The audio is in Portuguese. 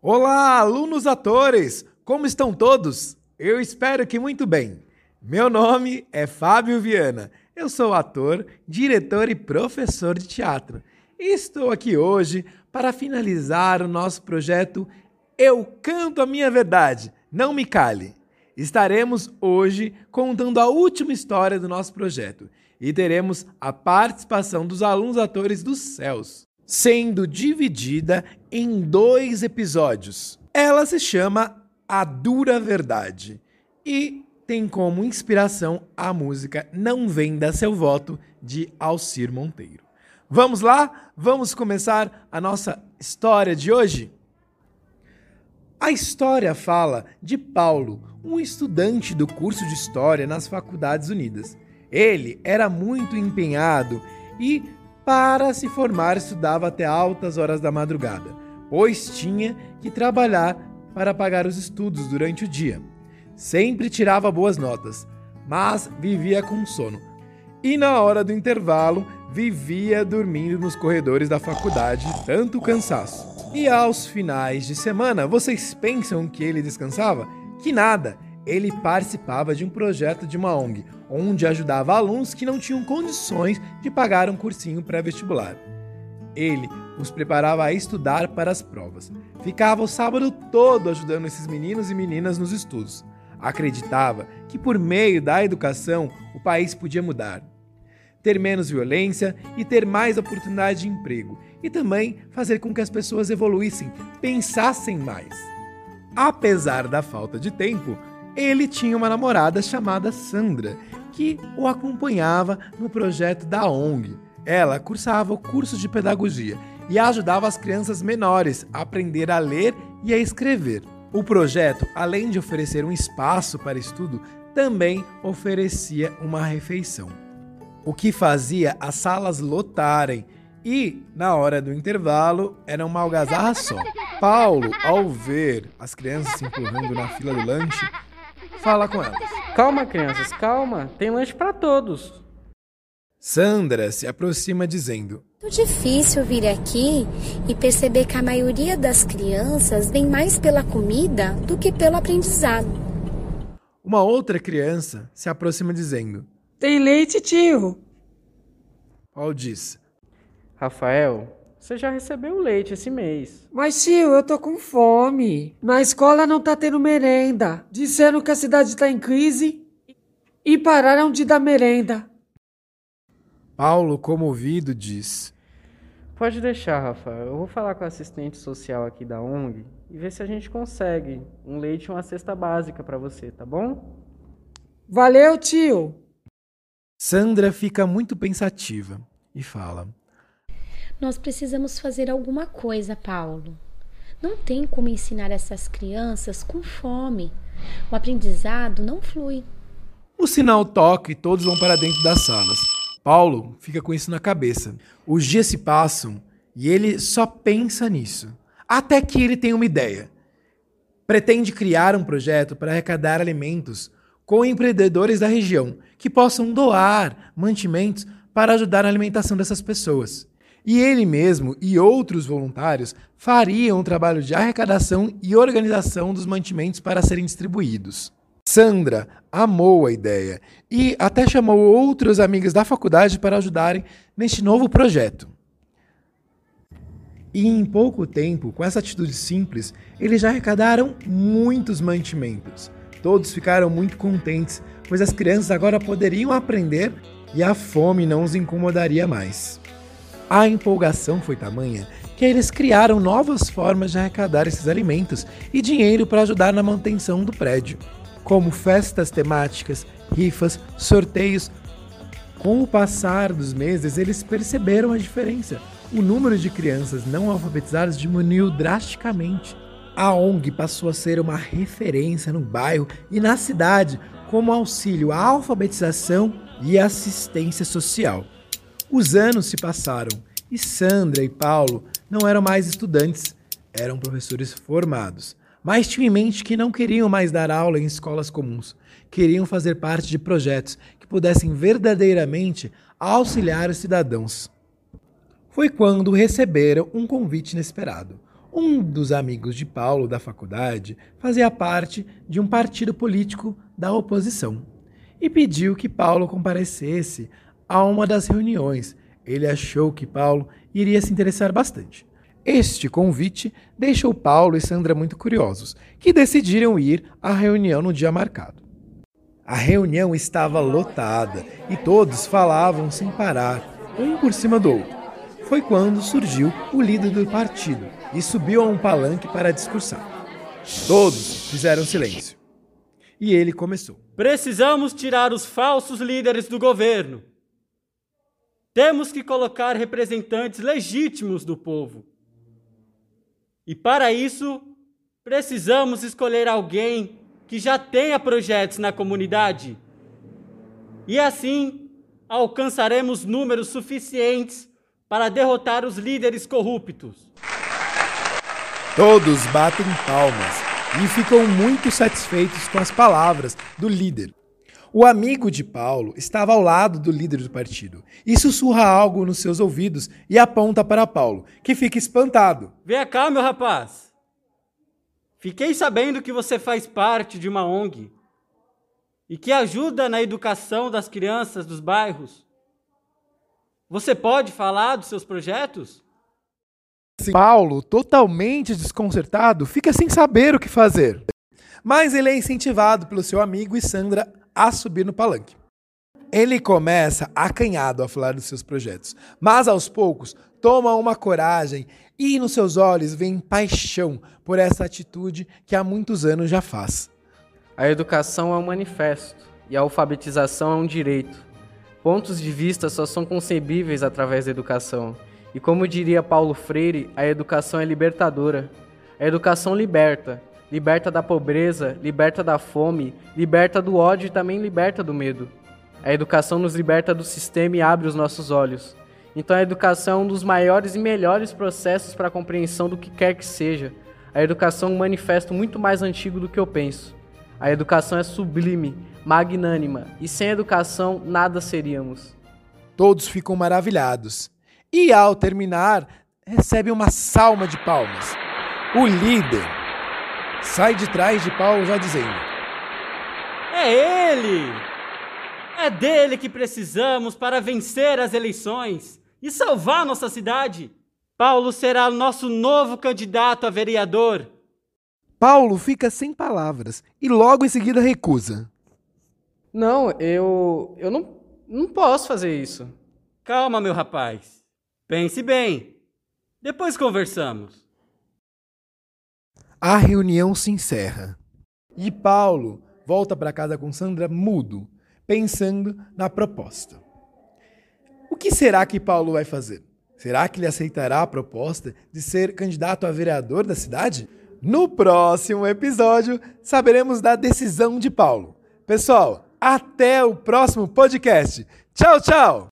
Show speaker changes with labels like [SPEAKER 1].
[SPEAKER 1] Olá, alunos atores! Como estão todos? Eu espero que muito bem. Meu nome é Fábio Viana. Eu sou ator, diretor e professor de teatro. E estou aqui hoje para finalizar o nosso projeto Eu Canto a Minha Verdade, Não Me Cale. Estaremos hoje contando a última história do nosso projeto e teremos a participação dos alunos atores dos céus, sendo dividida em dois episódios. Ela se chama A Dura Verdade e tem como inspiração a música Não Venda Seu Voto de Alcir Monteiro. Vamos lá? Vamos começar a nossa história de hoje? A história fala de Paulo, um estudante do curso de História nas Faculdades Unidas. Ele era muito empenhado e, para se formar, estudava até altas horas da madrugada, pois tinha que trabalhar para pagar os estudos durante o dia. Sempre tirava boas notas, mas vivia com sono. E na hora do intervalo, vivia dormindo nos corredores da faculdade, tanto cansaço. E aos finais de semana, vocês pensam que ele descansava? Que nada! Ele participava de um projeto de uma ONG, onde ajudava alunos que não tinham condições de pagar um cursinho pré-vestibular. Ele os preparava a estudar para as provas. Ficava o sábado todo ajudando esses meninos e meninas nos estudos. Acreditava que por meio da educação o país podia mudar ter menos violência e ter mais oportunidade de emprego, e também fazer com que as pessoas evoluíssem, pensassem mais. Apesar da falta de tempo, ele tinha uma namorada chamada Sandra, que o acompanhava no projeto da ONG. Ela cursava o curso de pedagogia e ajudava as crianças menores a aprender a ler e a escrever. O projeto, além de oferecer um espaço para estudo, também oferecia uma refeição o que fazia as salas lotarem e, na hora do intervalo, era uma algazarra só. Paulo, ao ver as crianças se empurrando na fila do lanche, fala com elas.
[SPEAKER 2] Calma, crianças, calma. Tem lanche para todos.
[SPEAKER 1] Sandra se aproxima dizendo:
[SPEAKER 3] Muito difícil vir aqui e perceber que a maioria das crianças vem mais pela comida do que pelo aprendizado.
[SPEAKER 1] Uma outra criança se aproxima dizendo:
[SPEAKER 4] tem leite, tio?
[SPEAKER 1] Paul diz.
[SPEAKER 2] Rafael, você já recebeu leite esse mês.
[SPEAKER 4] Mas, tio, eu tô com fome. Na escola não tá tendo merenda. Disseram que a cidade tá em crise e pararam de dar merenda.
[SPEAKER 1] Paulo, comovido, diz.
[SPEAKER 2] Pode deixar, Rafael. Eu vou falar com a assistente social aqui da ONG e ver se a gente consegue um leite e uma cesta básica para você, tá bom?
[SPEAKER 4] Valeu, tio.
[SPEAKER 1] Sandra fica muito pensativa e fala:
[SPEAKER 3] Nós precisamos fazer alguma coisa, Paulo. Não tem como ensinar essas crianças com fome. O aprendizado não flui.
[SPEAKER 1] O sinal toca e todos vão para dentro das salas. Paulo fica com isso na cabeça. Os dias se passam e ele só pensa nisso. Até que ele tem uma ideia. Pretende criar um projeto para arrecadar alimentos com empreendedores da região que possam doar mantimentos para ajudar na alimentação dessas pessoas. E ele mesmo e outros voluntários fariam o trabalho de arrecadação e organização dos mantimentos para serem distribuídos. Sandra amou a ideia e até chamou outros amigos da faculdade para ajudarem neste novo projeto. E em pouco tempo, com essa atitude simples, eles já arrecadaram muitos mantimentos. Todos ficaram muito contentes, pois as crianças agora poderiam aprender e a fome não os incomodaria mais. A empolgação foi tamanha que eles criaram novas formas de arrecadar esses alimentos e dinheiro para ajudar na manutenção do prédio, como festas temáticas, rifas, sorteios. Com o passar dos meses, eles perceberam a diferença. O número de crianças não alfabetizadas diminuiu drasticamente a ONG passou a ser uma referência no bairro e na cidade como auxílio à alfabetização e assistência social. Os anos se passaram e Sandra e Paulo não eram mais estudantes, eram professores formados, mas tinham em mente que não queriam mais dar aula em escolas comuns, queriam fazer parte de projetos que pudessem verdadeiramente auxiliar os cidadãos. Foi quando receberam um convite inesperado. Um dos amigos de Paulo da faculdade fazia parte de um partido político da oposição e pediu que Paulo comparecesse a uma das reuniões. Ele achou que Paulo iria se interessar bastante. Este convite deixou Paulo e Sandra muito curiosos, que decidiram ir à reunião no dia marcado. A reunião estava lotada e todos falavam sem parar, um por cima do outro. Foi quando surgiu o líder do partido e subiu a um palanque para discursar. Todos fizeram silêncio. E ele começou.
[SPEAKER 5] Precisamos tirar os falsos líderes do governo. Temos que colocar representantes legítimos do povo. E para isso, precisamos escolher alguém que já tenha projetos na comunidade. E assim, alcançaremos números suficientes para derrotar os líderes corruptos.
[SPEAKER 1] Todos batem palmas e ficam muito satisfeitos com as palavras do líder. O amigo de Paulo estava ao lado do líder do partido e sussurra algo nos seus ouvidos e aponta para Paulo, que fica espantado.
[SPEAKER 5] Vem cá, meu rapaz. Fiquei sabendo que você faz parte de uma ONG e que ajuda na educação das crianças dos bairros. Você pode falar dos seus projetos?
[SPEAKER 1] Paulo, totalmente desconcertado, fica sem saber o que fazer. Mas ele é incentivado pelo seu amigo e Sandra a subir no palanque. Ele começa acanhado a falar dos seus projetos, mas aos poucos toma uma coragem e nos seus olhos vem paixão por essa atitude que há muitos anos já faz.
[SPEAKER 2] A educação é um manifesto e a alfabetização é um direito. Pontos de vista só são concebíveis através da educação. E como diria Paulo Freire, a educação é libertadora. A educação liberta, liberta da pobreza, liberta da fome, liberta do ódio e também liberta do medo. A educação nos liberta do sistema e abre os nossos olhos. Então a educação é um dos maiores e melhores processos para a compreensão do que quer que seja. A educação é um manifesto muito mais antigo do que eu penso. A educação é sublime, magnânima, e sem educação nada seríamos.
[SPEAKER 1] Todos ficam maravilhados. E ao terminar, recebe uma salma de palmas. O líder sai de trás de Paulo já dizendo:
[SPEAKER 5] É ele! É dele que precisamos para vencer as eleições e salvar nossa cidade. Paulo será nosso novo candidato a vereador.
[SPEAKER 1] Paulo fica sem palavras e logo em seguida recusa.
[SPEAKER 2] Não, eu. Eu não, não posso fazer isso.
[SPEAKER 5] Calma, meu rapaz. Pense bem. Depois conversamos.
[SPEAKER 1] A reunião se encerra. E Paulo volta para casa com Sandra mudo, pensando na proposta. O que será que Paulo vai fazer? Será que ele aceitará a proposta de ser candidato a vereador da cidade? No próximo episódio, saberemos da decisão de Paulo. Pessoal, até o próximo podcast. Tchau, tchau!